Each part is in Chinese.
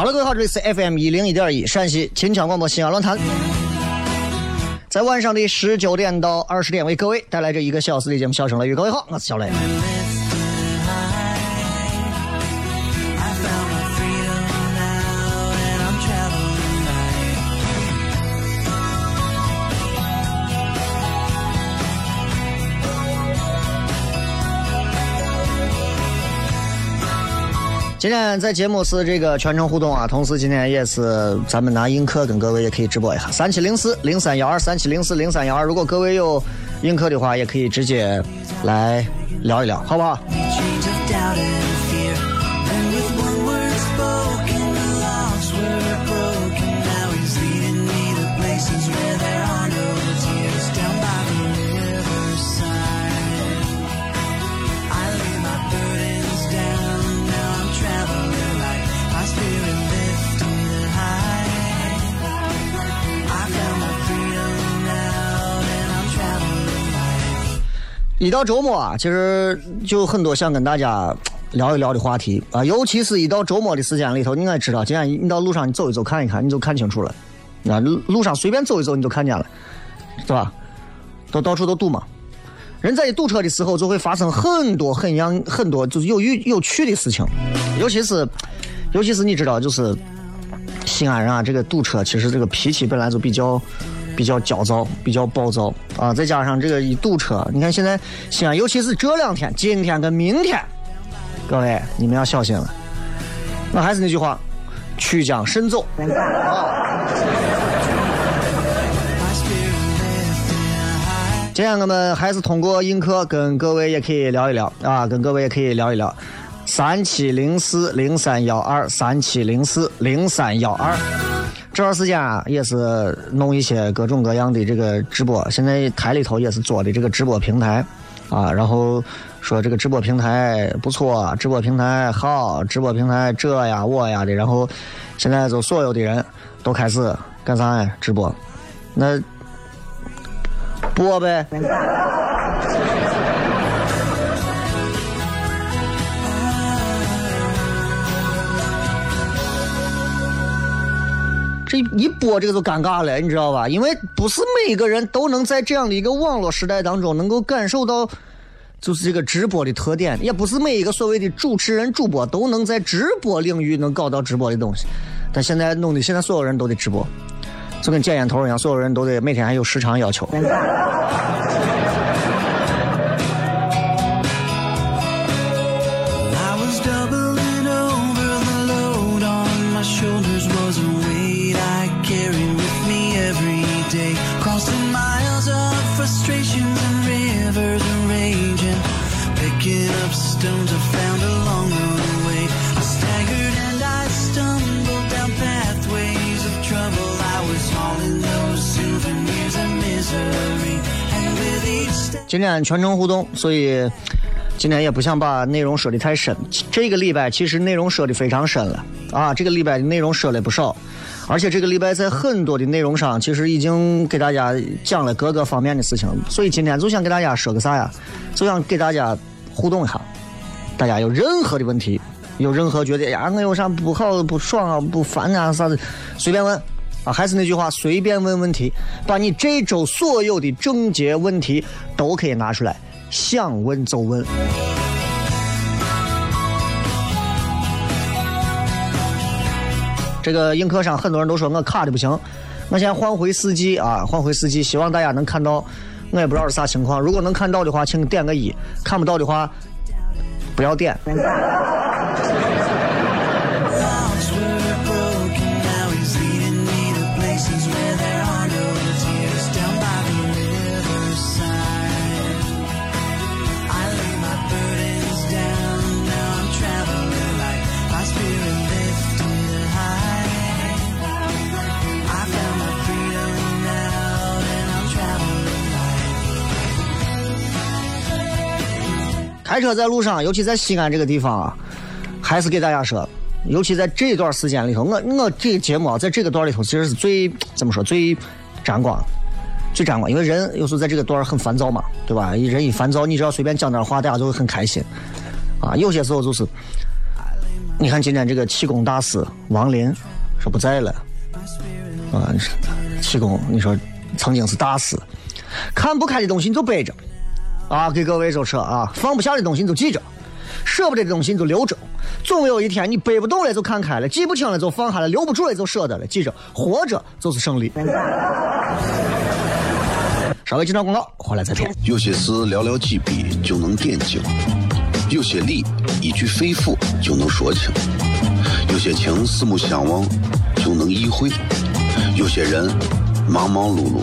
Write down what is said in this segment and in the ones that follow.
好了，各位好，这里是 FM 一零一点一陕西秦腔广播西安论坛，在晚上的十九点到二十点为各位带来这一个小时的节目《笑声雷雨》。各位好，我是小雷。今天在节目是这个全程互动啊，同时今天也是咱们拿映客跟各位也可以直播一下，三七零四零三幺二三七零四零三幺二，如果各位有映客的话，也可以直接来聊一聊，好不好？一到周末啊，其实就很多想跟大家聊一聊的话题啊，尤其是一到周末的时间里头，你应该知道，今天你到路上你走一走看一看，你就看清楚了。那路路上随便走一走，你就看见了，是吧？都到处都堵嘛。人在一堵车的时候，就会发生很多很样很多就是有有有趣的事情，尤其是尤其是你知道，就是西安人啊，这个堵车其实这个脾气本来就比较。比较焦躁，比较暴躁啊！再加上这个一堵车，你看现在西安，尤其是这两天，今天跟明天，各位你们要小心了。那还是那句话，曲江慎走。今天我们还是通过映客跟各位也可以聊一聊啊，跟各位也可以聊一聊。三七零四零三幺二，三七零四零三幺二。这段时间啊，也是弄一些各种各样的这个直播。现在台里头也是做的这个直播平台，啊，然后说这个直播平台不错，直播平台好，直播平台这呀我呀的。然后现在就所有的人都开始干啥呀？直播，那播呗。这一播这个就尴尬了，你知道吧？因为不是每一个人都能在这样的一个网络时代当中能够感受到，就是这个直播的特点，也不是每一个所谓的主持人、主播都能在直播领域能搞到直播的东西。但现在弄的，现在所有人都得直播，就跟捡烟头一样，所有人都得每天还有时长要求。今天全程互动，所以今天也不想把内容说的太深。这个礼拜其实内容说的非常深了啊，这个礼拜的内容说了不少，而且这个礼拜在很多的内容上，其实已经给大家讲了各个方面的事情。所以今天就想给大家说个啥呀？就想给大家互动一下。大家有任何的问题，有任何觉得呀我有啥不好、不爽啊、不烦啊啥的，随便问啊。还是那句话，随便问问题，把你这周所有的症结问题都可以拿出来，想问就问。这个映客上很多人都说我卡的不行，我现在换回四 G 啊，换回四 G，希望大家能看到。我也不知道是啥情况，如果能看到的话，请点个一；看不到的话，不要点。开车在路上，尤其在西安这个地方啊，还是给大家说，尤其在这段时间里头，我我这个节目啊，在这个段里头其实是最怎么说最沾光，最沾光，因为人有时候在这个段很烦躁嘛，对吧？人一烦躁，你只要随便讲点话，大家就会很开心啊。有些时候就是，你看今天这个气功大师王林说不在了啊，气功你说曾经是大师，看不开的东西你就背着。啊，给各位就说啊，放不下的东西你就记着，舍不得的东西你就留着，总有一天你背不动了就看开了，记不清了就放下了，留不住了就舍得了。记着，活着就是胜利。稍微接段广告，回来再说。有些事寥寥几笔就能点睛，有些理一句肺腑就能说清，有些情四目相望就能意会，有些人忙忙碌碌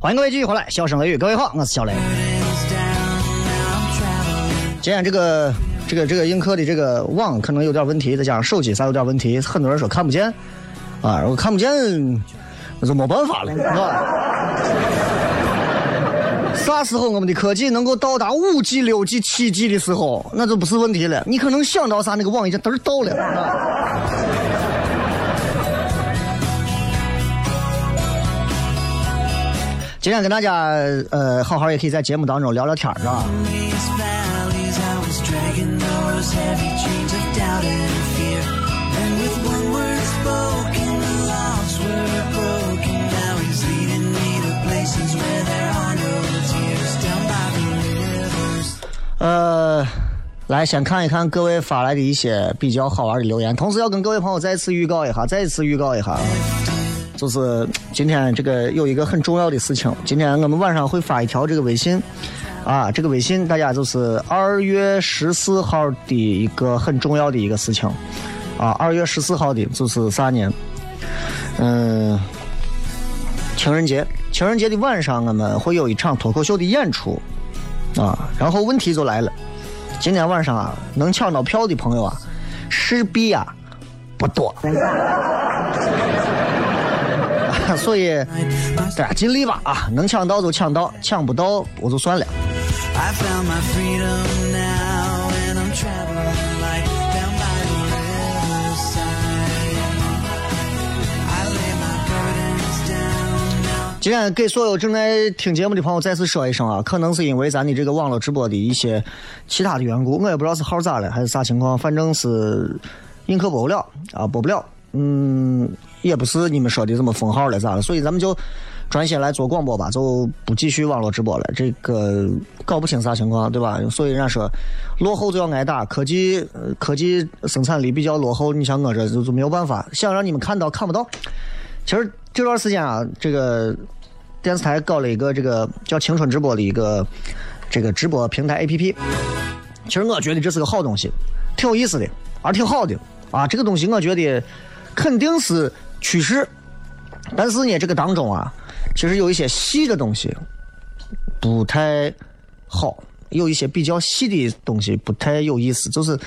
欢迎各位继续回来笑声雷雨各位好我是小雷。今天这个这个这个映客的这个网可能有点问题再加上手机啥有点问题很多人说看不见啊我看不见那就没办法了是吧？啥时候我们的科技能够到达五 G、六 G、七 G 的时候，那就不是问题了。你可能想到啥，那个网已经嘚儿到了。今天跟大家呃，好好也可以在节目当中聊聊天儿，是吧？呃，来先看一看各位发来的一些比较好玩的留言，同时要跟各位朋友再次预告一下，再次预告一下，就是今天这个有一个很重要的事情，今天我们晚上会发一条这个微信。啊，这个微信大家就是二月十四号的一个很重要的一个事情，啊，二月十四号的就是啥呢？嗯，情人节，情人节的晚上我们会有一场脱口秀的演出，啊，然后问题就来了，今天晚上啊，能抢到票的朋友啊，势必啊不多，所以大家尽力吧啊，能抢到就抢到，抢不到我就算了。I found my freedom 今天给所有正在听节目的朋友再次说一声啊，可能是因为咱的这个网络直播的一些其他的缘故，我也不知道是号咋了还是啥情况，反正是映客播不了啊，播不了。嗯，也不是你们说的这么封号了咋了，所以咱们就专心来做广播吧，就不继续网络直播了。这个搞不清啥情况，对吧？所以人家说落后就要挨打，科技科技生产力比较落后，你像我这就就没有办法，想让你们看到看不到。其实这段时间啊，这个电视台搞了一个这个叫“青春直播”的一个这个直播平台 APP。其实我觉得这是个好东西，挺有意思的，而挺好的啊。这个东西我觉得肯定是趋势，但是呢，这个当中啊，其实有一些细的东西不太好，有一些比较细的东西不太有意思，就是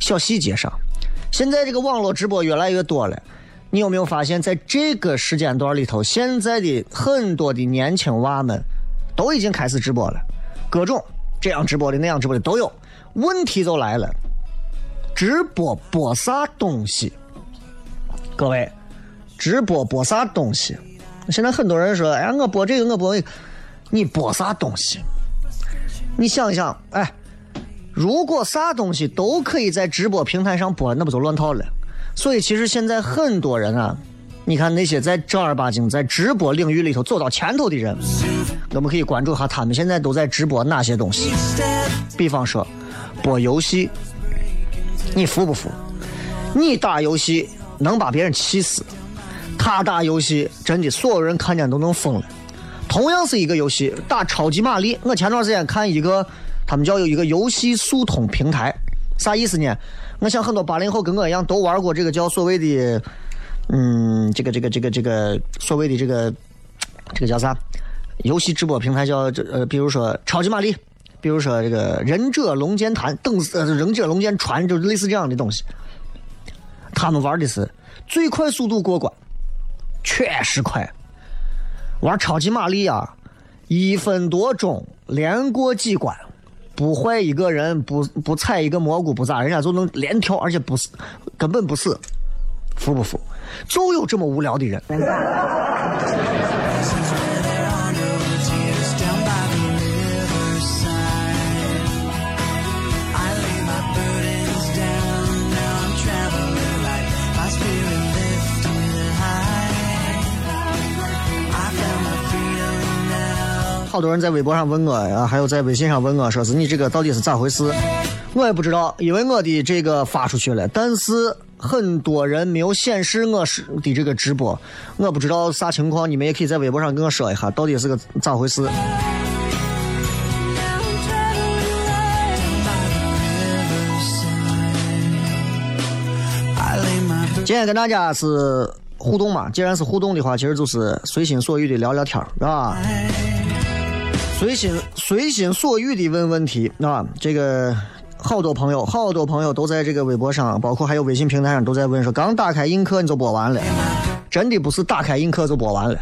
小细节上。现在这个网络直播越来越多了，你有没有发现，在这个时间段里头，现在的很多的年轻娃们都已经开始直播了，各种这样直播的那样直播的都有。问题就来了，直播播啥东西？各位，直播播啥东西？现在很多人说，哎，我播这个，我播那个，你播啥东西？你想一想，哎，如果啥东西都可以在直播平台上播，那不就乱套了？所以其实现在很多人啊，你看那些在正儿八经在直播领域里头走到前头的人，我们可以关注下他们现在都在直播哪些东西。比方说，播游戏，你服不服？你打游戏能把别人气死，他打游戏真的所有人看见都能疯了。同样是一个游戏，打超级玛丽，我前段时间看一个，他们叫有一个游戏速通平台，啥意思呢？我想很多八零后跟我一样都玩过这个叫所谓的，嗯，这个这个这个这个所谓的这个这个叫啥？游戏直播平台叫这呃，比如说超级玛丽，比如说这个忍者龙剑谭等呃忍者龙剑传，就类似这样的东西。他们玩的是最快速度过关，确实快。玩超级玛丽啊，一分多钟连过几关，不坏一个人，不不踩一个蘑菇，不咋，人家就能连跳，而且不死，根本不死，服不服？就有这么无聊的人。好多人在微博上问我啊，还有在微信上问我，说是你这个到底是咋回事？我也不知道，因为我的这个发出去了，但是很多人没有显示我是的这个直播，我不知道啥情况，你们也可以在微博上跟我说一下，到底是个咋回事？今天跟大家是互动嘛，既然是互动的话，其实就是随心所欲的聊聊天儿，是吧？随心随心所欲的问问题啊，这个好多朋友，好多朋友都在这个微博上，包括还有微信平台上都在问说，刚打开映客你就播完了，真的不是打开映客就播完了，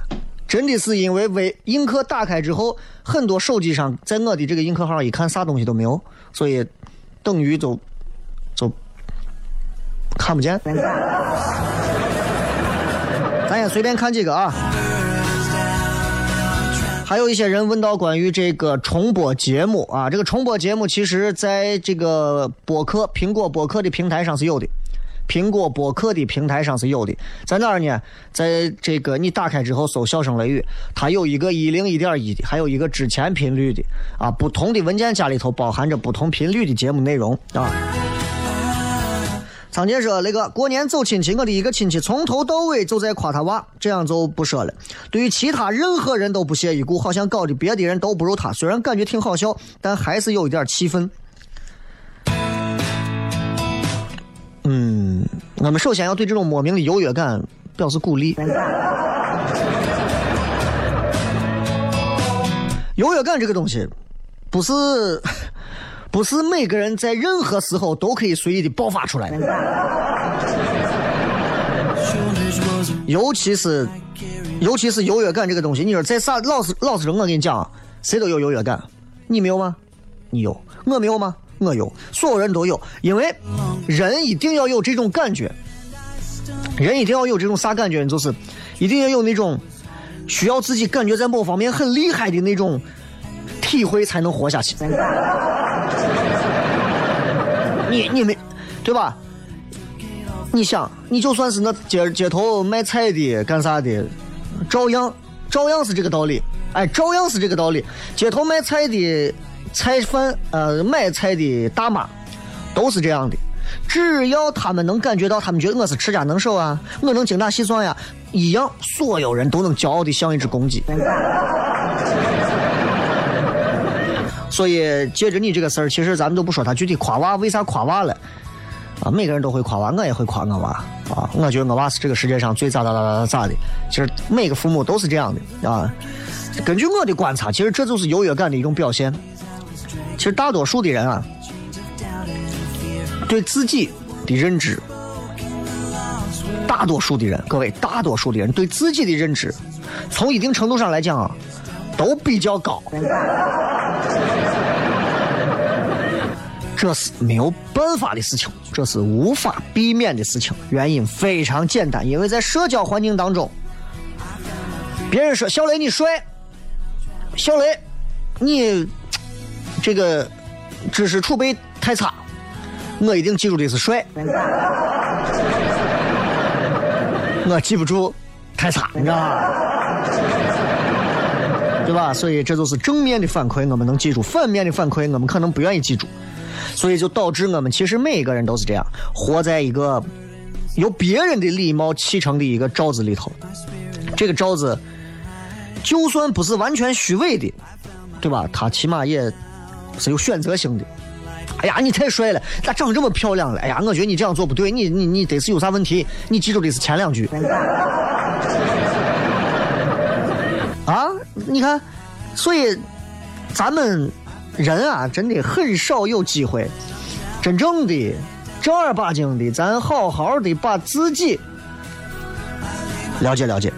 真的是因为微映客打开之后，很多手机上在我的这个映客号一看啥东西都没有，所以等于就就看不见。咱也随便看几个啊。还有一些人问到关于这个重播节目啊，这个重播节目其实在这个播客苹果播客的平台上是有的，苹果播客的平台上是有的，在哪儿呢？在这个你打开之后搜“笑声雷雨”，它有一个一零一点一的，还有一个之前频率的啊，不同的文件夹里头包含着不同频率的节目内容啊。仓姐说：“那个过年走亲戚，我的一个亲戚从头到尾就在夸他娃，这样就不说了。对于其他任何人都不屑一顾，好像搞得别的人都不如他。虽然感觉挺好笑，但还是有一点气愤。嗯，我们首先要对这种莫名的优越感表示鼓励。优越感这个东西，不是。”不是每个人在任何时候都可以随意的爆发出来，尤其是尤其是优越感这个东西。你说在啥？老实老实说，我跟你讲，谁都有优越感，你没有吗？你有，我没有吗？我有，所有人都有，因为人一定要有这种感觉，人一定要有这种啥感觉？就是一定要有那种需要自己感觉在某方面很厉害的那种体会，才能活下去。你你们，对吧？你想，你就算是那街街头卖菜的干啥的，照样照样是这个道理。哎，照样是这个道理。街头卖菜的菜贩，呃，买菜的大妈，都是这样的。只要他们能感觉到，他们觉得我是持家能手啊，我能精打细算呀，一样，所有人都能骄傲的像一只公鸡。所以，借着你这个事儿，其实咱们就不说他具体夸娃，为啥夸娃了？啊，每个人都会夸娃，我也会夸我娃啊。我觉得我娃是这个世界上最咋咋咋咋咋的。其实每个父母都是这样的啊。根据我的观察，其实这就是优越感的一种表现。其实大多数的人啊，对自己的认知，大多数的人，各位，大多数的人对自己的认知，从一定程度上来讲啊。都比较高，这是没有办法的事情，这是无法避免的事情。原因非常简单，因为在社交环境当中，别人说小雷你帅，小雷你这个知识储备太差，我一定记住的是帅，我记不住太差，你知道吧？对吧？所以这就是正面的反馈，我们能记住；反面的反馈，我们可能不愿意记住。所以就导致我们其实每一个人都是这样，活在一个由别人的礼貌砌成的一个罩子里头。这个罩子就算不是完全虚伪的，对吧？它起码也是有选择性的。哎呀，你太帅了，咋长这么漂亮了？哎呀，我觉得你这样做不对，你你你得是有啥问题？你记住的是前两句。啊，你看，所以咱们人啊，真的很少有机会，真正的正儿八经的，咱好好的把自己了解了解，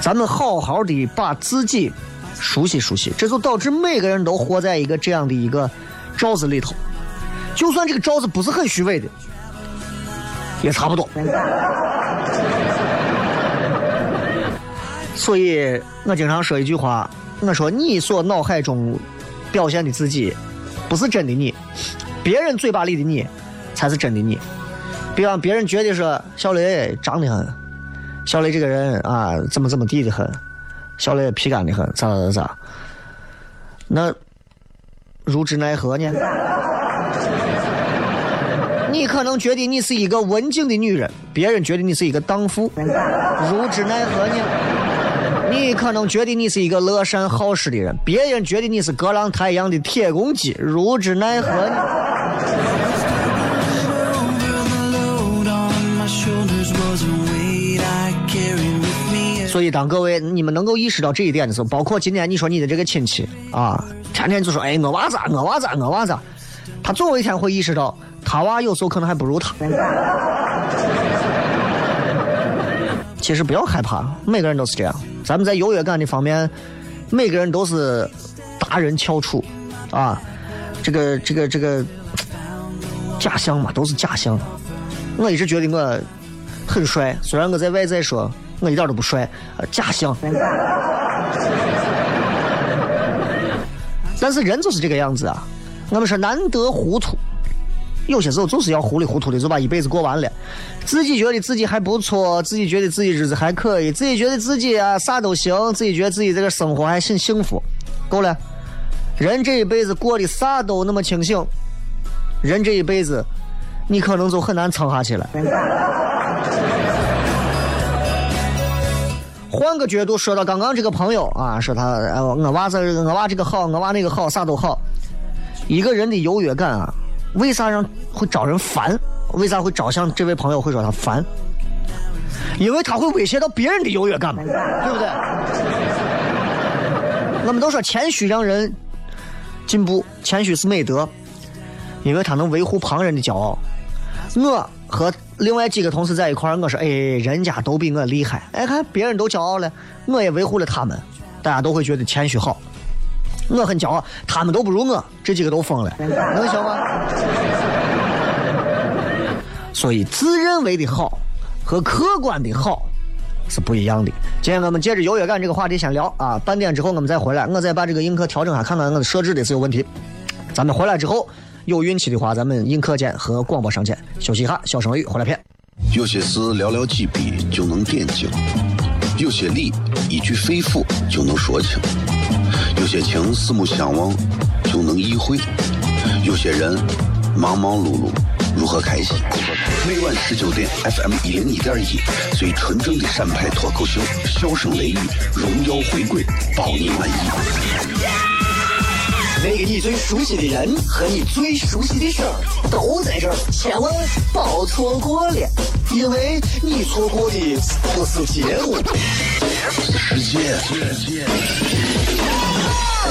咱们好好的把自己熟悉熟悉，这就导致每个人都活在一个这样的一个罩子里头，就算这个罩子不是很虚伪的，也差不多。所以我经常说一句话，我说你所脑海中表现的自己，不是真的你，别人嘴巴里的你，才是真的你。比方别人觉得说小雷长得很，小雷这个人啊怎么怎么地的很，小雷皮干的很，咋咋咋咋，那如之奈何呢？你可能觉得你是一个文静的女人，别人觉得你是一个荡妇，如之奈何呢？你可能觉得你是一个乐善好施的人，别人觉得你是隔浪太阳的铁公鸡，如之奈何？所以，当各位你们能够意识到这一点的时候，包括今天你说你的这个亲戚啊，天天就说哎我娃子我娃子我娃子，他总有一天会意识到，他娃有时候可能还不如他。其实不要害怕，每个人都是这样。咱们在优越感的方面，每个人都是达人翘楚，啊，这个这个这个假象嘛，都是假象。我一直觉得我很帅，虽然我在外在说我一点都不帅，假象。但是人就是这个样子啊。我们说难得糊涂，有些时候就是要糊里糊涂的就把一辈子过完了，自己觉得自己还不错，自己觉得自己日子还可以，自己觉得自己啊啥都行，自己觉得自己这个生活还很幸福，够了。人这一辈子过得啥都那么清醒，人这一辈子你可能就很难撑下去了。换个角度说到刚刚这个朋友啊，说他哎我娃这我娃这个好，我娃那个好，啥都好。一个人的优越感啊，为啥让会招人烦？为啥会招像这位朋友会说他烦？因为他会威胁到别人的优越感嘛，对不对？我们都说谦虚让人进步，谦虚是美德，因为他能维护旁人的骄傲。我和另外几个同事在一块儿，我说：“哎，人家都比我厉害，哎，看别人都骄傲了，我也维护了他们，大家都会觉得谦虚好。我很骄傲，他们都不如我，这几个都疯了，能行吗？所以，自认为的好和客观的好是不一样的。今天我们接着优越感这个话题先聊啊，半点之后我们再回来，我再把这个映客调整下，看看我的设置的是有问题。咱们回来之后。有运气的话，咱们映客间和广播上见。休息一下，小声语回来片。有些事寥寥几笔就能点睛，有些理一句肺腑就能说清，有些情四目相望就能意会，有些人忙忙碌碌如何开心？每晚十九点，FM 一零一点一，最纯正的陕派脱口秀，笑声雷雨，荣耀回归，包你满意。那个你最熟悉的人和你最熟悉的事儿都在这儿，千万别错过了，因为你错过的不是节目，世界。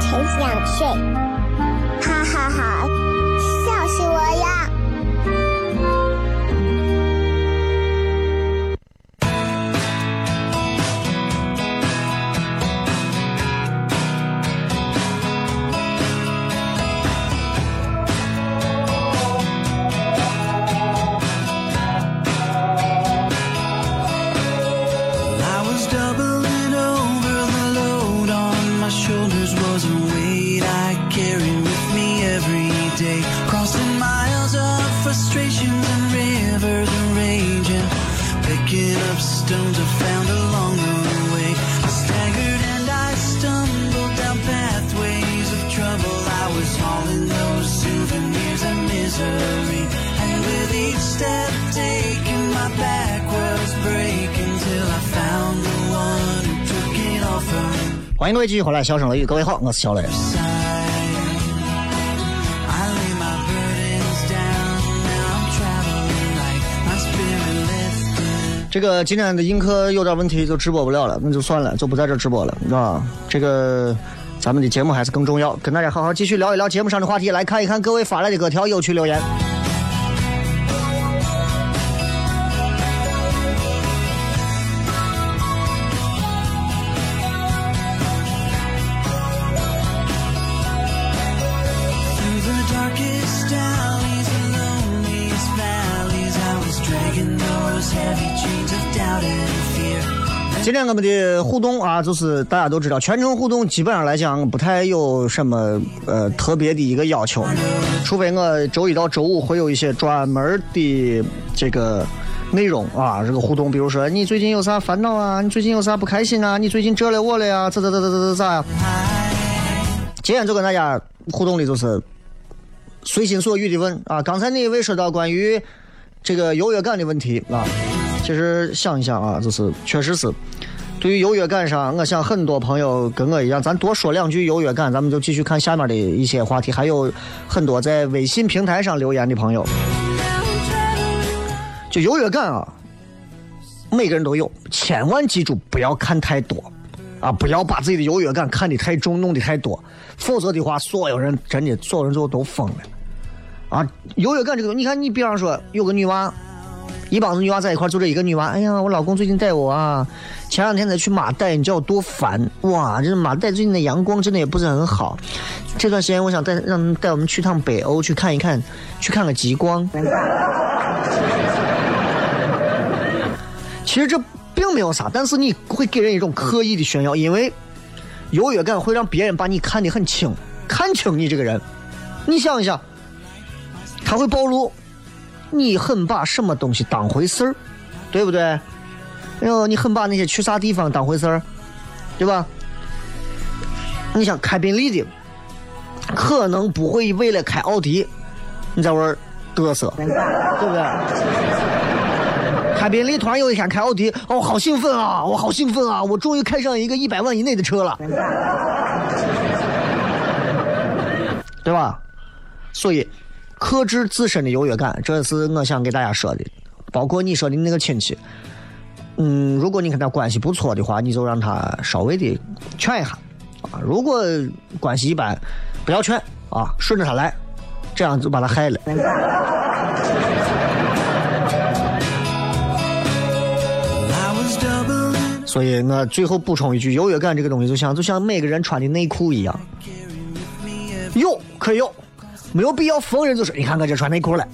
很想睡，哈哈哈。各位继续回来，笑声雷雨，各位好，我是小雷。这个今天的映客有点问题，就直播不了了，那就算了，就不在这直播了，啊，这个咱们的节目还是更重要，跟大家好好继续聊一聊节目上的话题，来看一看各位发来的各条有趣留言。我们的互动啊，就是大家都知道，全程互动基本上来讲不太有什么呃特别的一个要求，除非我周一到周五会有一些专门的这个内容啊，这个互动，比如说你最近有啥烦恼啊，你最近有啥不开心啊，你最近折了我了呀，咋咋咋咋咋咋呀？今天就跟大家互动的就是随心所欲的问啊，刚才那一位说到关于这个优越感的问题啊。其实想一想啊，就是确实是，对于优越感上，我想很多朋友跟我一样，咱多说两句优越感，咱们就继续看下面的一些话题。还有很多在微信平台上留言的朋友，就优越感啊，每个人都有，千万记住不要看太多啊，不要把自己的优越感看得太重，弄得太多，否则的话，所有人真的所有人最后都疯了啊，优越感这个，你看你比方说有个女娃，一帮子女娃在一块儿，就这一个女娃，哎呀，我老公最近带我啊，前两天才去马代，你知道多烦哇！这马代最近的阳光真的也不是很好，这段时间我想带让带我们去趟北欧去看一看，去看个极光。其实这并没有啥，但是你会给人一种刻意的炫耀，因为优越感会让别人把你看得很轻，看清你这个人。你想一想，他会暴露你很把什么东西当回事儿，对不对？哎呦，你很把那些去啥地方当回事儿，对吧？你想开宾利的，可能不会为了开奥迪，你在玩嘚瑟，对不对？开宾利突然有一天开奥迪，哦，好兴奋啊！我好兴奋啊！我终于开上一个一百万以内的车了，对吧？所以，克制自身的优越感，这是我想给大家说的。包括你说的那个亲戚，嗯，如果你跟他关系不错的话，你就让他稍微的劝一下啊。如果关系一般，不要劝啊，顺着他来，这样就把他害了。所以我最后补充一句，优越感这个东西，就像就像每个人穿的内裤一样，有可以有，没有必要逢人就说，你看我这穿内裤了。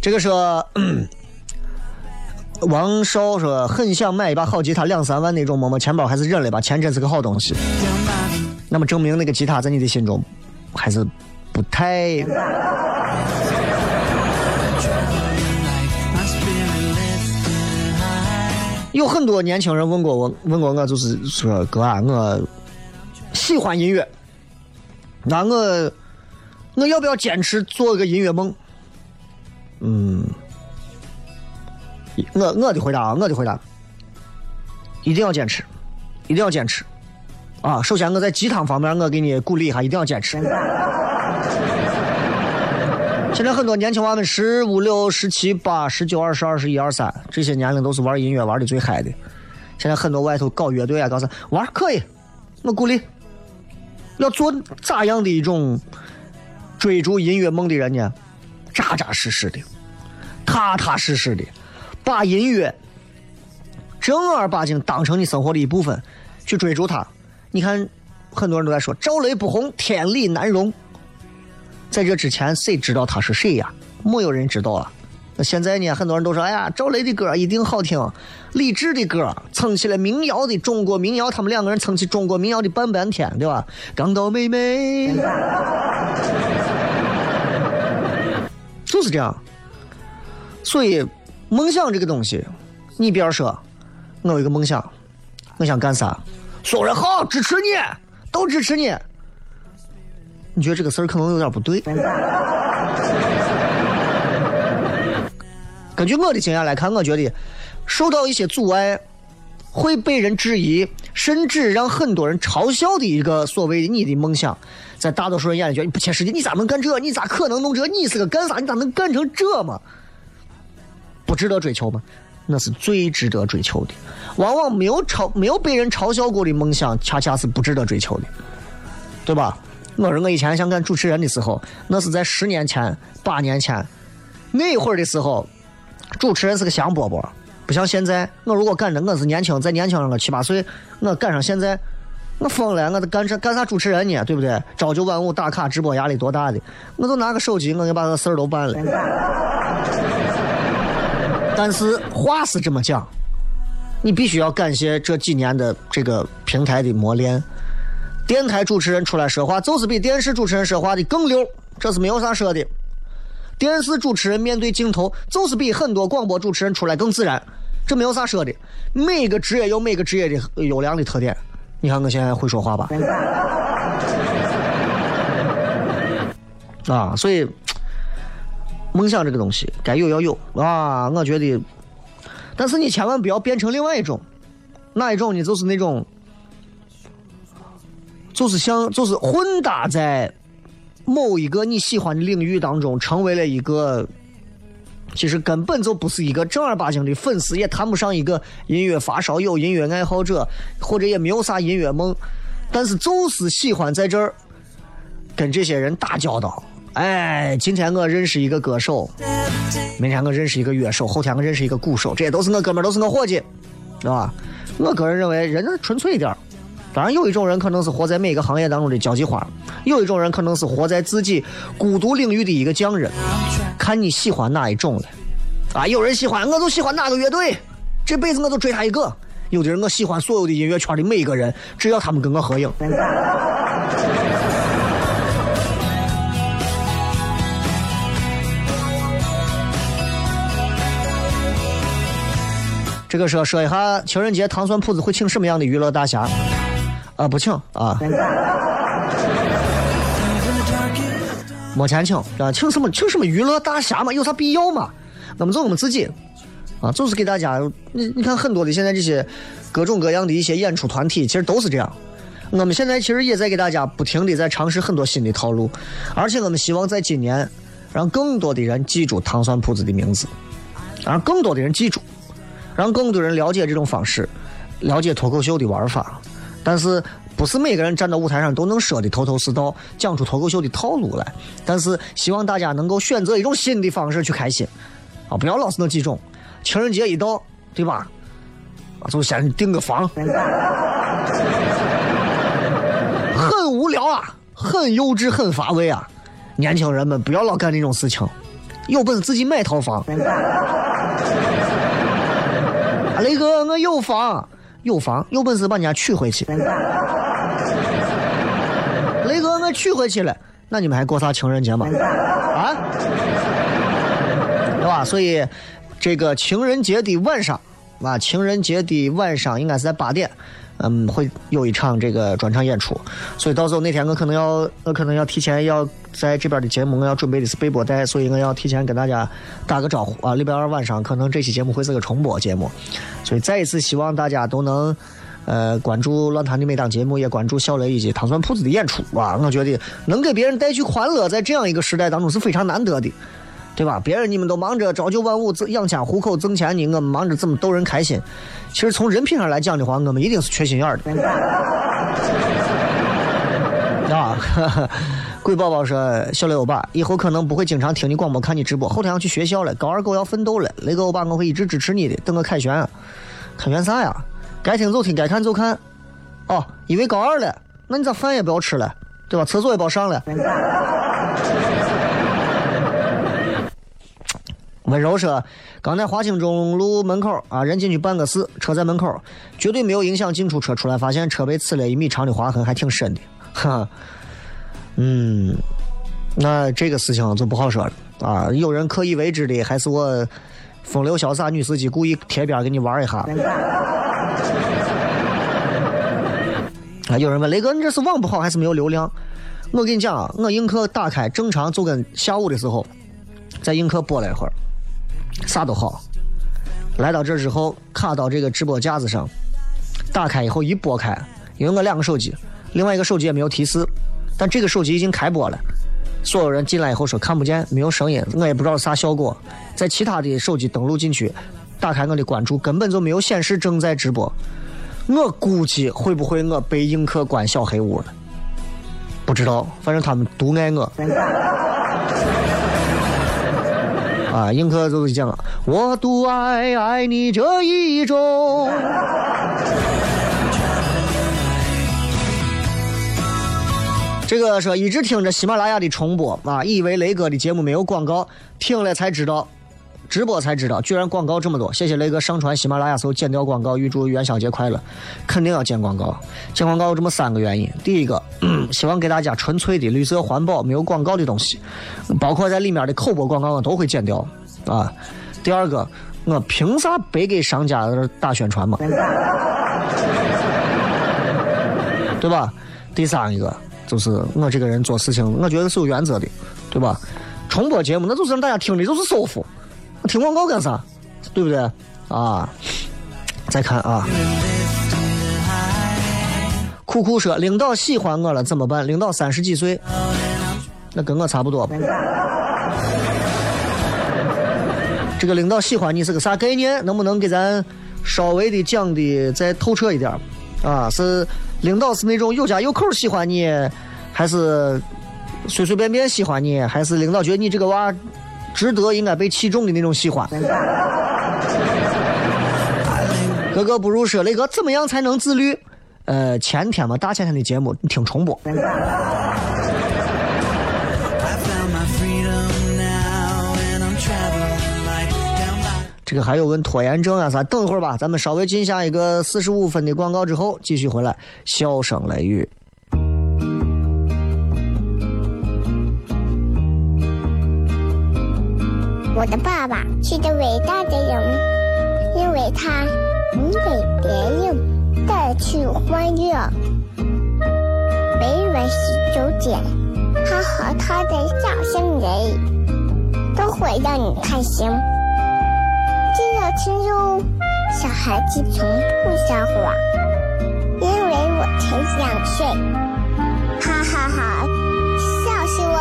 这个说，王少说很想买一把好吉他，两三万那种，摸摸钱包还是忍了吧，钱真是个好东西。那么证明那个吉他在你的心中还是不太有很多年轻人问过我，问过我，就是说哥啊，我喜欢音乐，那我我要不要坚持做一个音乐梦？嗯，我我的回答啊，我的回答，一定要坚持，一定要坚持啊！首先我在鸡汤方面，我给你鼓励一下，一定要坚持。现在很多年轻娃们十五六、十七八、十九、二十、二十一、二三这些年龄都是玩音乐玩的最嗨的。现在很多外头搞乐队啊，搞啥玩可以，我鼓励。要做咋样的一种追逐音乐梦的人呢？扎扎实实的，踏踏实实的，把音乐正儿八经当成你生活的一部分，去追逐它。你看，很多人都在说“赵雷不红，天理难容”。在这之前，谁知道他是谁呀？没有人知道啊。那现在呢？很多人都说：“哎呀，赵雷的歌一定好听，李志的歌撑起了民谣的中国民谣，他们两个人撑起中国民谣的半半天，对吧？”港岛妹妹，就是这样。所以，梦想这个东西，你比方说，我有一个梦想，我想干啥？所有人好，支持你，都支持你。你觉得这个事儿可能有点不对？根据我的经验来看，我觉得受到一些阻碍，会被人质疑，甚至让很多人嘲笑的一个所谓的你的梦想，在大多数人眼里觉得你不切实际，你咋能干这？你咋可能弄这？你是个干啥？你咋能干成这嘛？不值得追求吗？那是最值得追求的。往往没有嘲没有被人嘲笑过的梦想，恰恰是不值得追求的，对吧？我说我以前想干主持人的时候，那是在十年前、八年前那会儿的时候，主持人是个香饽饽，不像现在。我如果赶着我是年轻，再年轻上个七八岁，我赶上现在，我疯了，我得干这干啥主持人呢？对不对？朝九晚五打卡直播压力多大的？我就拿个手机，我就把这事儿都办了。但是话是这么讲，你必须要感谢这几年的这个平台的磨练。电台主持人出来说话，就是比电视主持人说话的更溜，这是没有啥说的。电视主持人面对镜头，就是比很多广播主持人出来更自然，这没有啥说的。每个职业有每个职业的优良的特点。你看我现在会说话吧？啊，所以梦想这个东西该有要有啊，我觉得，但是你千万不要变成另外一种，哪一种呢？就是那种。就是像就是混搭在某一个你喜欢的领域当中成为了一个，其实根本就不是一个正儿八经的粉丝，也谈不上一个音乐发烧友、音乐爱好者，或者也没有啥音乐梦，但是就是喜欢在这儿跟这些人打交道。哎，今天我认识一个歌手，明天我认识一个乐手，后天我认识一个鼓手，这些都是我哥们儿，都是我伙计，是吧？我个人认为，人纯粹一点儿。当然，有一种人可能是活在每个行业当中的交际花，有一种人可能是活在自己孤独领域的一个匠人。看你喜欢哪一种了。啊，有人喜欢，我就喜欢哪个乐队，这辈子我就追他一个。有的人我喜欢所有的音乐圈的每一个人，只要他们跟我合影。这个说说一下情人节糖蒜铺子会请什么样的娱乐大侠？啊，不请啊，没钱请啊，请什么请什么娱乐大侠嘛？有啥必要嘛？我们做我们自己啊，就是给大家，你你看很多的现在这些各种各样的一些演出团体，其实都是这样。我们现在其实也在给大家不停的在尝试很多新的套路，而且我们希望在今年让更多的人记住糖蒜铺子的名字，让更多的人记住。让更多人了解这种方式，了解脱口秀的玩法。但是，不是每个人站到舞台上都能说的头头是道，讲出脱口秀的套路来。但是，希望大家能够选择一种新的方式去开心，啊，不要老是那几种。情人节一到，对吧？啊就先订个房，很无聊啊，很幼稚，很乏味啊。年轻人们不要老干这种事情，有本事自己买套房。雷哥，我有房，有房，有本事把人家娶回去。雷哥，我娶回去了，那你们还过啥情人节吗？啊，对吧？所以，这个情人节的晚上，啊，情人节的晚上应该是在八点。嗯，会有一场这个专场演出，所以到时候那天我可能要，我可能要提前要在这边的节目，我要准备的是备播带，所以我要提前跟大家打个招呼啊。礼拜二晚上可能这期节目会是个重播节目，所以再一次希望大家都能呃关注乱谈的每档节目，也关注小雷以及糖蒜铺子的演出啊。我觉得能给别人带去欢乐，在这样一个时代当中是非常难得的。对吧？别人你们都忙着朝九晚五、养家糊口、挣钱呢，我们忙着怎么逗人开心。其实从人品上来讲的话，我们一定是缺心眼的。啊，鬼宝宝说：“小雷欧巴，以后可能不会经常听你广播、看你直播。后天要去学校了，高二狗要奋斗了。雷哥欧巴，我会一直支持你的。等我凯旋，凯旋啥呀？该听就听，该看就看。哦，因为高二了，那你咋饭也不要吃了，对吧？厕所也不要上了。”温柔说：“刚在华清中路门口啊，人进去办个事，车在门口，绝对没有影响进出车。出来发现车被刺了一米长的划痕，还挺深的。哈，嗯，那这个事情就不好说了啊。有人刻意为之的，还是我风流潇洒女司机故意贴边给你玩一下？啊，有人问雷哥，你这是网不好还是没有流量？我跟你讲啊，我映客打开正常，就跟下午的时候在映客播了一会儿。”啥都好，来到这之后卡到这个直播架子上，打开以后一拨开，因为我两个手机，另外一个手机也没有提示，但这个手机已经开播了。所有人进来以后说看不见，没有声音，我也不知道啥效果。在其他的手机登录进去，打开我的关注，根本就没有显示正在直播。我估计会不会我被映客关小黑屋了？不知道，反正他们独爱我。啊，映客就是讲，我独爱爱你这一种。这个说一直听着喜马拉雅的重播啊，以为雷哥的节目没有广告，听了才知道，直播才知道，居然广告这么多。谢谢雷哥上传喜马拉雅时候剪掉广告，预祝元宵节快乐。肯定要剪广告，剪广告有这么三个原因：第一个，希望给大家纯粹的绿色环保、没有广告的东西，包括在里面的口播广告我都会剪掉啊。第二个，我凭啥白给商家打宣传嘛？对吧？第三一个。就是我这个人做事情，我觉得是有原则的，对吧？重播节目那就是让大家听的就是舒服，听广告干啥？对不对？啊！再看啊！酷酷说领导喜欢我了怎么办？领导三十几岁，那跟我差不多吧。这个领导喜欢你是个啥概念？能不能给咱稍微的讲的再透彻一点？啊，是领导是那种有家有口喜欢你，还是随随便便喜欢你，还是领导觉得你这个娃值得应该被器重的那种喜欢？哥哥不入说雷哥怎么样才能自律？呃，前天嘛，大前天的节目你听重播。这个还有问拖延症啊啥，等一会儿吧，咱们稍微进下一个四十五分的广告之后，继续回来，笑声雷雨。我的爸爸是个伟大的人，因为他能给别人。带去欢乐。每晚十九点，他和他的笑声人，都会让你开心。记得听哟，小孩子从不撒谎，因为我才两岁。哈哈哈笑死我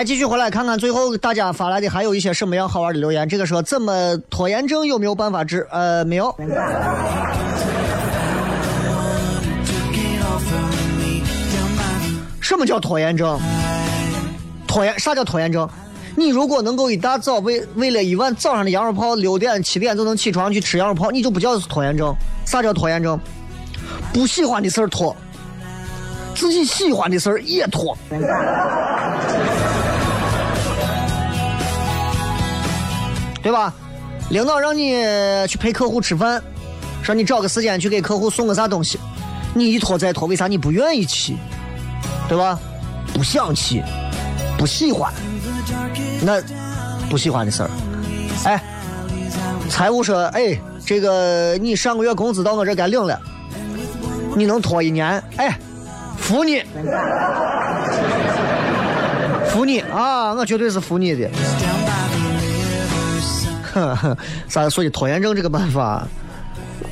来，继续回来看看最后大家发来的还有一些什么样好玩的留言。这个说怎么拖延症有没有办法治？呃，没有。什么叫拖延症？拖延啥叫拖延症？你如果能够一大早为为了一碗早上的羊肉泡，六点七点就能起床去吃羊肉泡，你就不叫拖延症。啥叫拖延症？不喜欢的事儿拖，自己喜欢的事儿也拖。对吧？领导让你去陪客户吃饭，说你找个时间去给客户送个啥东西，你一拖再拖，为啥你不愿意去？对吧？不想去，不喜欢，那不喜欢的事儿。哎，财务说，哎，这个你上个月工资到我这该领了，你能拖一年？哎，服你，服你啊！我绝对是服你的。啥？所以拖延症这个办法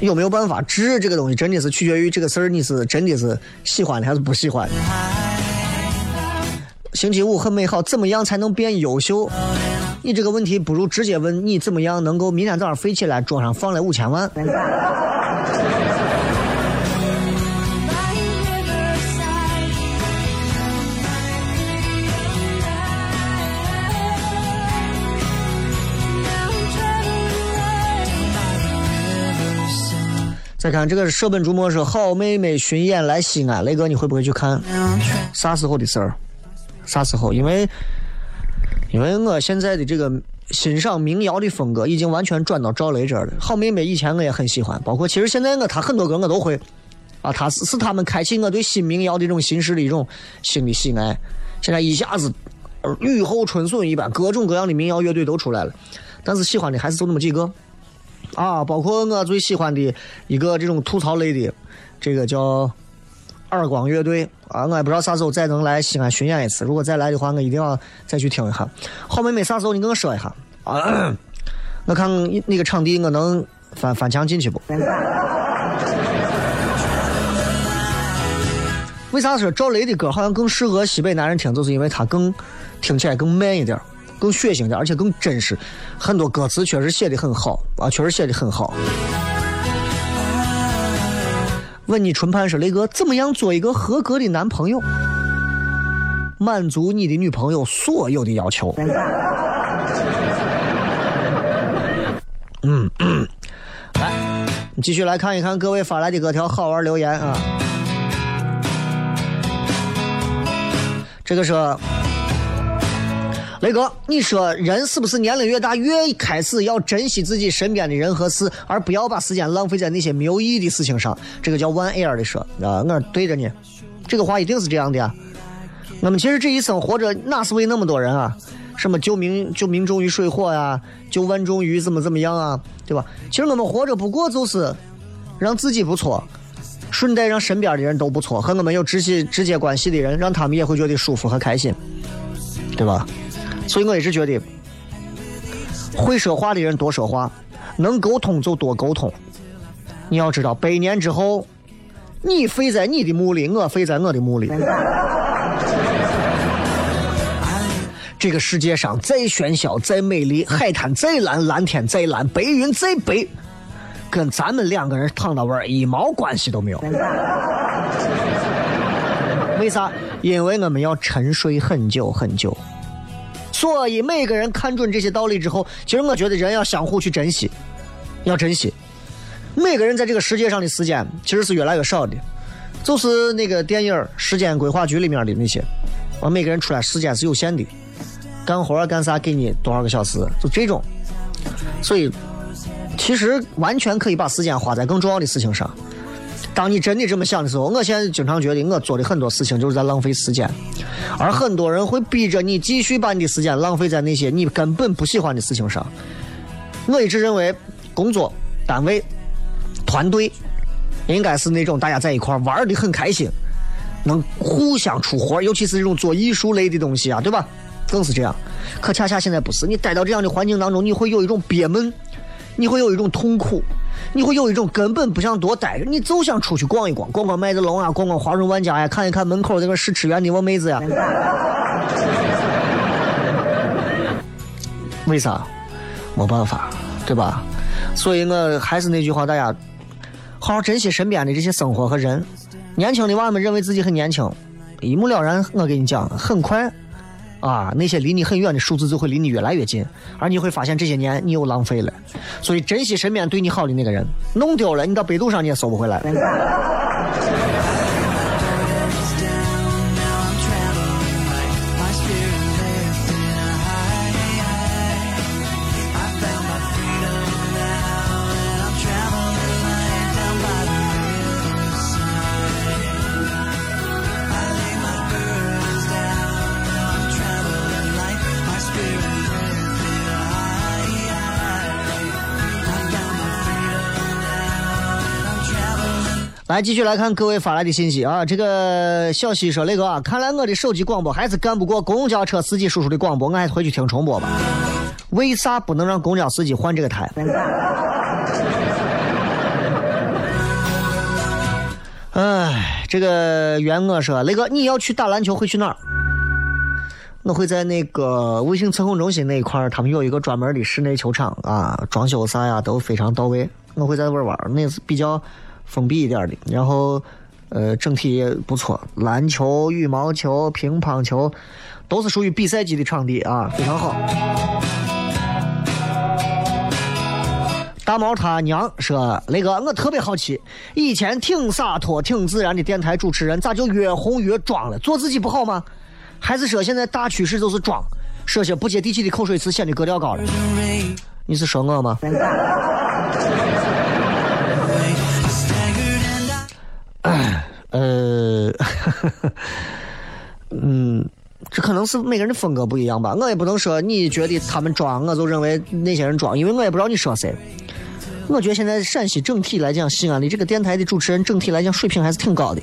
有没有办法治？这个东西真的是取决于这个事儿，你是真的是喜欢的还是不喜欢。星期五很美好，怎么样才能变优秀？你这个问题不如直接问你怎么样能够明天早上飞起来，桌上放了五千万。再看这个舍本逐末说好妹妹巡演来西安，雷哥你会不会去看啥时候的事儿？啥时候？因为因为我现在的这个欣赏民谣的风格已经完全转到赵雷这儿了。好妹妹以前我也很喜欢，包括其实现在我他很多歌我都会啊，他是是他们开启我对新民谣的这种形式的一种新的喜爱。现在一下子呃雨后春笋一般，各种各样的民谣乐队都出来了，但是喜欢的还是就那么几个啊，包括我最喜欢的一个这种吐槽类的，这个叫。耳光乐队啊，我也不知道啥时候再能来西安巡演一次。如果再来的话，我一定要再去听一下。好妹妹，啥时候你跟我说一下啊？我看那个场地我能翻翻墙进去不？为啥说赵雷的歌好像更适合西北男人听？就是因为他更听起来更慢一点，更血腥点，而且更真实。很多歌词确实写的很好啊，确实写的很好。问你纯盘说雷哥怎么样做一个合格的男朋友，满足你的女朋友所有的要求？嗯嗯，来，继续来看一看各位发来的各条好玩留言啊。这个是雷哥，你说人是不是年龄越大越开始要珍惜自己身边的人和事，而不要把时间浪费在那些没有意义的事情上？这个叫 One Air 的说啊，我对着你，这个话一定是这样的呀。那么其实这一生活着，哪是为那么多人啊？什么救民救民重于水火呀，救万重于怎么怎么样啊，对吧？其实我们活着不过就是让自己不错，顺带让身边的人都不错，和我们有直系直接关系的人，让他们也会觉得舒服和开心，对吧？所以我一直觉得，会说话的人多说话，能沟通就多沟通。你要知道，百年之后，你睡在你的墓里，我睡在我的墓里。这个世界上再喧嚣、再美丽，海滩再蓝，蓝天再蓝，白云再白，跟咱们两个人躺到玩儿一毛关系都没有。为啥？因为我们要沉睡很久很久。所以每个人看准这些道理之后，其实我觉得人要相互去珍惜，要珍惜。每个人在这个世界上的时间其实是越来越少的，就是那个电影《时间规划局》里面的那些，啊，每个人出来时间是有限的，干活干啥给你多少个小时，就这种。所以，其实完全可以把时间花在更重要的事情上。当你真的这么想的时候，我现在经常觉得我做的很多事情就是在浪费时间，而很多人会逼着你继续把你的时间浪费在那些你根本不喜欢的事情上。我一直认为，工作单位。团队应该是那种大家在一块玩的很开心，能互相出活尤其是这种做艺术类的东西啊，对吧？更是这样。可恰恰现在不是，你待到这样的环境当中，你会有一种憋闷，你会有一种痛苦，你会有一种根本不想多待着，你就想出去逛一逛，逛逛麦子龙啊，逛逛华润万家呀，看一看门口那个试吃员的我妹子呀。为啥？没办法，对吧？所以我还是那句话，大家。好好珍惜身边的这些生活和人。年轻的娃们认为自己很年轻，一目了然。我跟你讲，很快啊，那些离你很远的数字就会离你越来越近，而你会发现这些年你又浪费了。所以珍惜身边对你好的那个人，弄丢了，你到百度上你也搜不回来。来，继续来看各位发来的信息啊。这个小西说：“雷哥啊，看来我的手机广播还是干不过公交车司机叔叔的广播，我还是回去听重播吧。为啥不能让公交司机换这个台？”哎，这个袁我说：“雷哥，你要去打篮球会去哪儿？”我会在那个卫星测控中心那一块儿，他们有一个专门的室内球场啊，装修啥呀都非常到位。我会在那边玩儿，那是比较封闭一点的，然后呃整体也不错，篮球、羽毛球、乒乓球都是属于比赛级的场地啊，非常好。大毛他娘说：“雷哥，我特别好奇，以前挺洒脱、挺自然的电台主持人，咋就越红越装了？做自己不好吗？还是说现在大趋势就是装，说些不接地气的口水词，显得格调高了？你是说我吗？呃，嗯，这可能是每个人的风格不一样吧。我也不能说你觉得他们装，我就认为那些人装，因为我也不知道你说谁。我觉得现在陕西整体来讲，西安的这个电台的主持人整体来讲水平还是挺高的。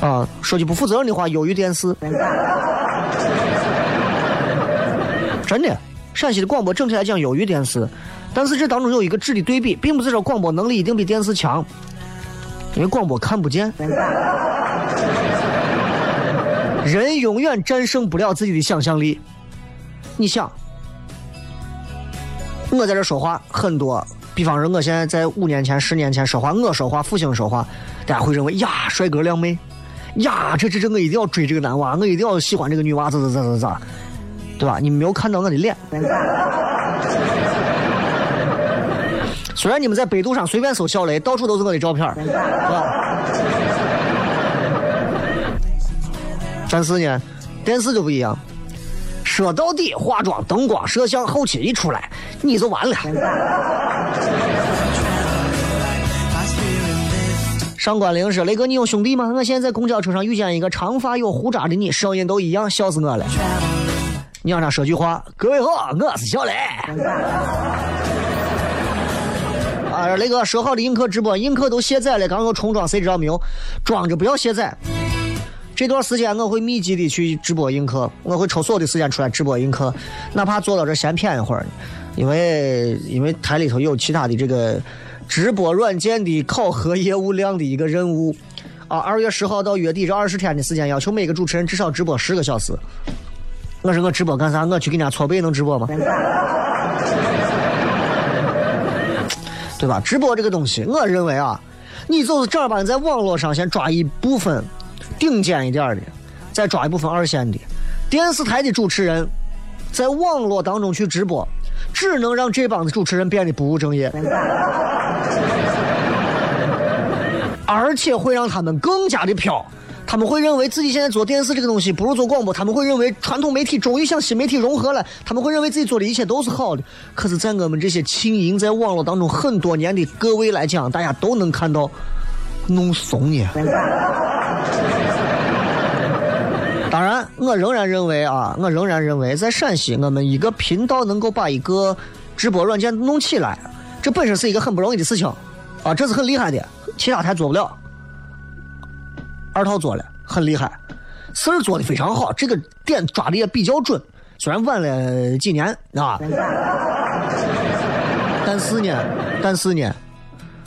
啊，说句不负责任的话，优于电视。真的，陕西的广播整体来讲优于电视，但是这当中有一个质的对比，并不是说广播能力一定比电视强，因为广播看不见。人永远战胜不了自己的想象力。你想，我在这说话很多，比方说我现在在五年前、十年前说话，我说话复兴说话，大家会认为呀，帅哥靓妹，呀，这这这我一定要追这个男娃，我一定要喜欢这个女娃，咋咋咋咋咋，对吧？你没有看到我的脸。虽然你们在百度上随便搜小雷，到处都是我的照片，是吧？但是呢，电视就不一样。说到底，化妆、灯光、摄像、后期一出来，你就完了。上官灵说：“雷哥，你有兄弟吗？我现在在公交车上遇见一个长发有胡渣的你，声音都一样，笑死我了。你让他说句话，各位好，我是小雷。啊，雷哥说好的映客直播，映客都卸载了，刚刚重装，谁知道没有？装着不要卸载。这段时间我会密集的去直播映客，我会抽所有的时间出来直播映客，哪怕坐到这闲谝一会儿，因为因为台里头有其他的这个直播软件的考核业务量的一个任务。啊，二月十号到月底这二十天的时间，要求每个主持人至少直播十个小时。我说我直播干啥？我去给人家搓背能直播吗？对吧？直播这个东西，我认为啊，你就是正儿八经在网络上先抓一部分顶尖一点的，再抓一部分二线的。电视台的主持人在网络当中去直播，只能让这帮子主持人变得不务正业，而且会让他们更加的飘。他们会认为自己现在做电视这个东西不如做广播，他们会认为传统媒体终于向新媒体融合了，他们会认为自己做的一切都是好的。可是，在我们这些经营在网络当中很多年的各位来讲，大家都能看到弄怂呢。当然，我仍然认为啊，我仍然认为，在陕西，我们一个频道能够把一个直播软件弄起来，这本身是一个很不容易的事情啊，这是很厉害的，其他台做不了。二套做了很厉害，事儿做的非常好，这个点抓的也比较准，虽然晚了几年啊，但是呢，但是呢，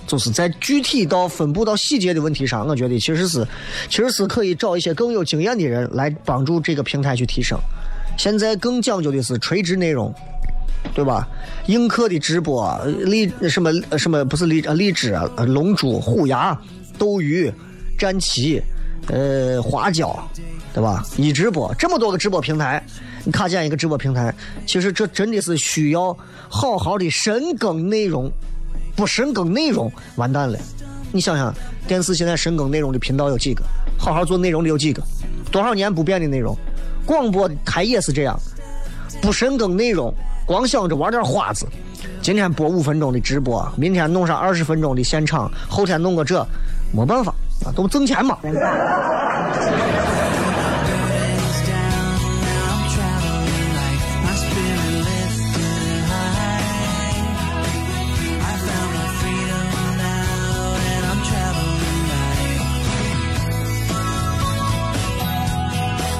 就是在具体到分布到细节的问题上，我觉得其实是，其实是可以找一些更有经验的人来帮助这个平台去提升。现在更讲究的是垂直内容，对吧？映客的直播，荔什么什么不是荔荔枝啊，龙珠、虎牙、斗鱼、战旗。呃，花椒，对吧？一直播这么多个直播平台，你卡建一个直播平台，其实这真的是需要好好的深耕内容，不深耕内容完蛋了。你想想，电视现在深耕内容的频道有几个？好好做内容的有几个？多少年不变的内容？广播台也是这样，不深耕内容，光想着玩点花子。今天播五分钟的直播，明天弄上二十分钟的现场，后天弄个这，没办法。啊，都挣钱嘛。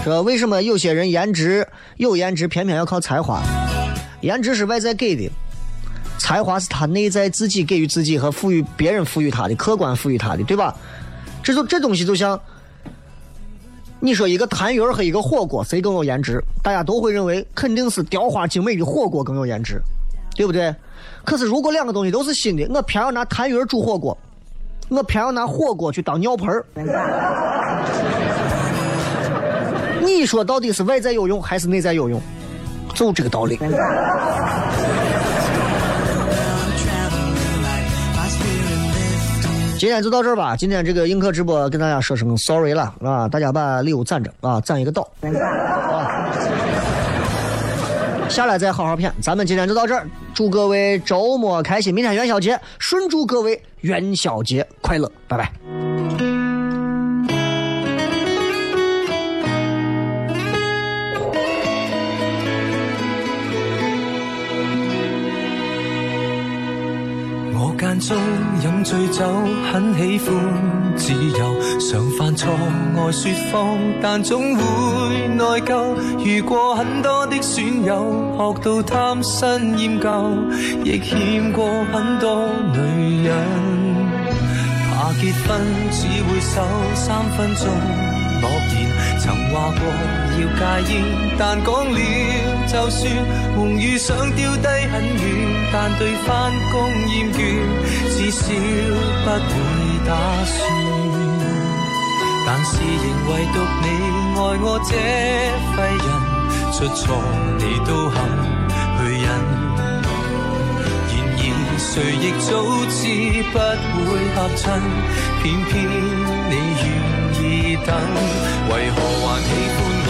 说为什么有些人颜值有颜值，偏偏要靠才华？颜值是外在给的，才华是他内在自己给予自己和赋予别人赋予他的，客观赋予他的，对吧？这就这东西就像，你说一个痰盂和一个火锅谁更有颜值？大家都会认为肯定是雕花精美的火锅更有颜值，对不对？可是如果两个东西都是新的，我偏要拿痰盂煮火锅，我偏要拿火锅去当尿盆。你说到底是外在有用还是内在有用？就这个道理。今天就到这儿吧。今天这个映客直播跟大家说声 sorry 了啊！大家把礼物攒着啊，攒一个到啊。下来再好好骗。咱们今天就到这儿，祝各位周末开心，明天元宵节，顺祝各位元宵节快乐，拜拜。間中飲醉酒，很喜歡自由，常犯錯愛說謊，但總會內疚。遇過很多的損友，學到貪新厭舊，亦欠過很多女人。怕結婚只會守三分鐘諾言，曾話過要戒煙，但講了就算，梦遇想丟低很远。但对返工厌倦，至少不会打算。但是仍唯独你爱我这废人，出错你都肯去忍。然而谁亦早知不会合衬，偏偏你愿意等，为何还喜欢我？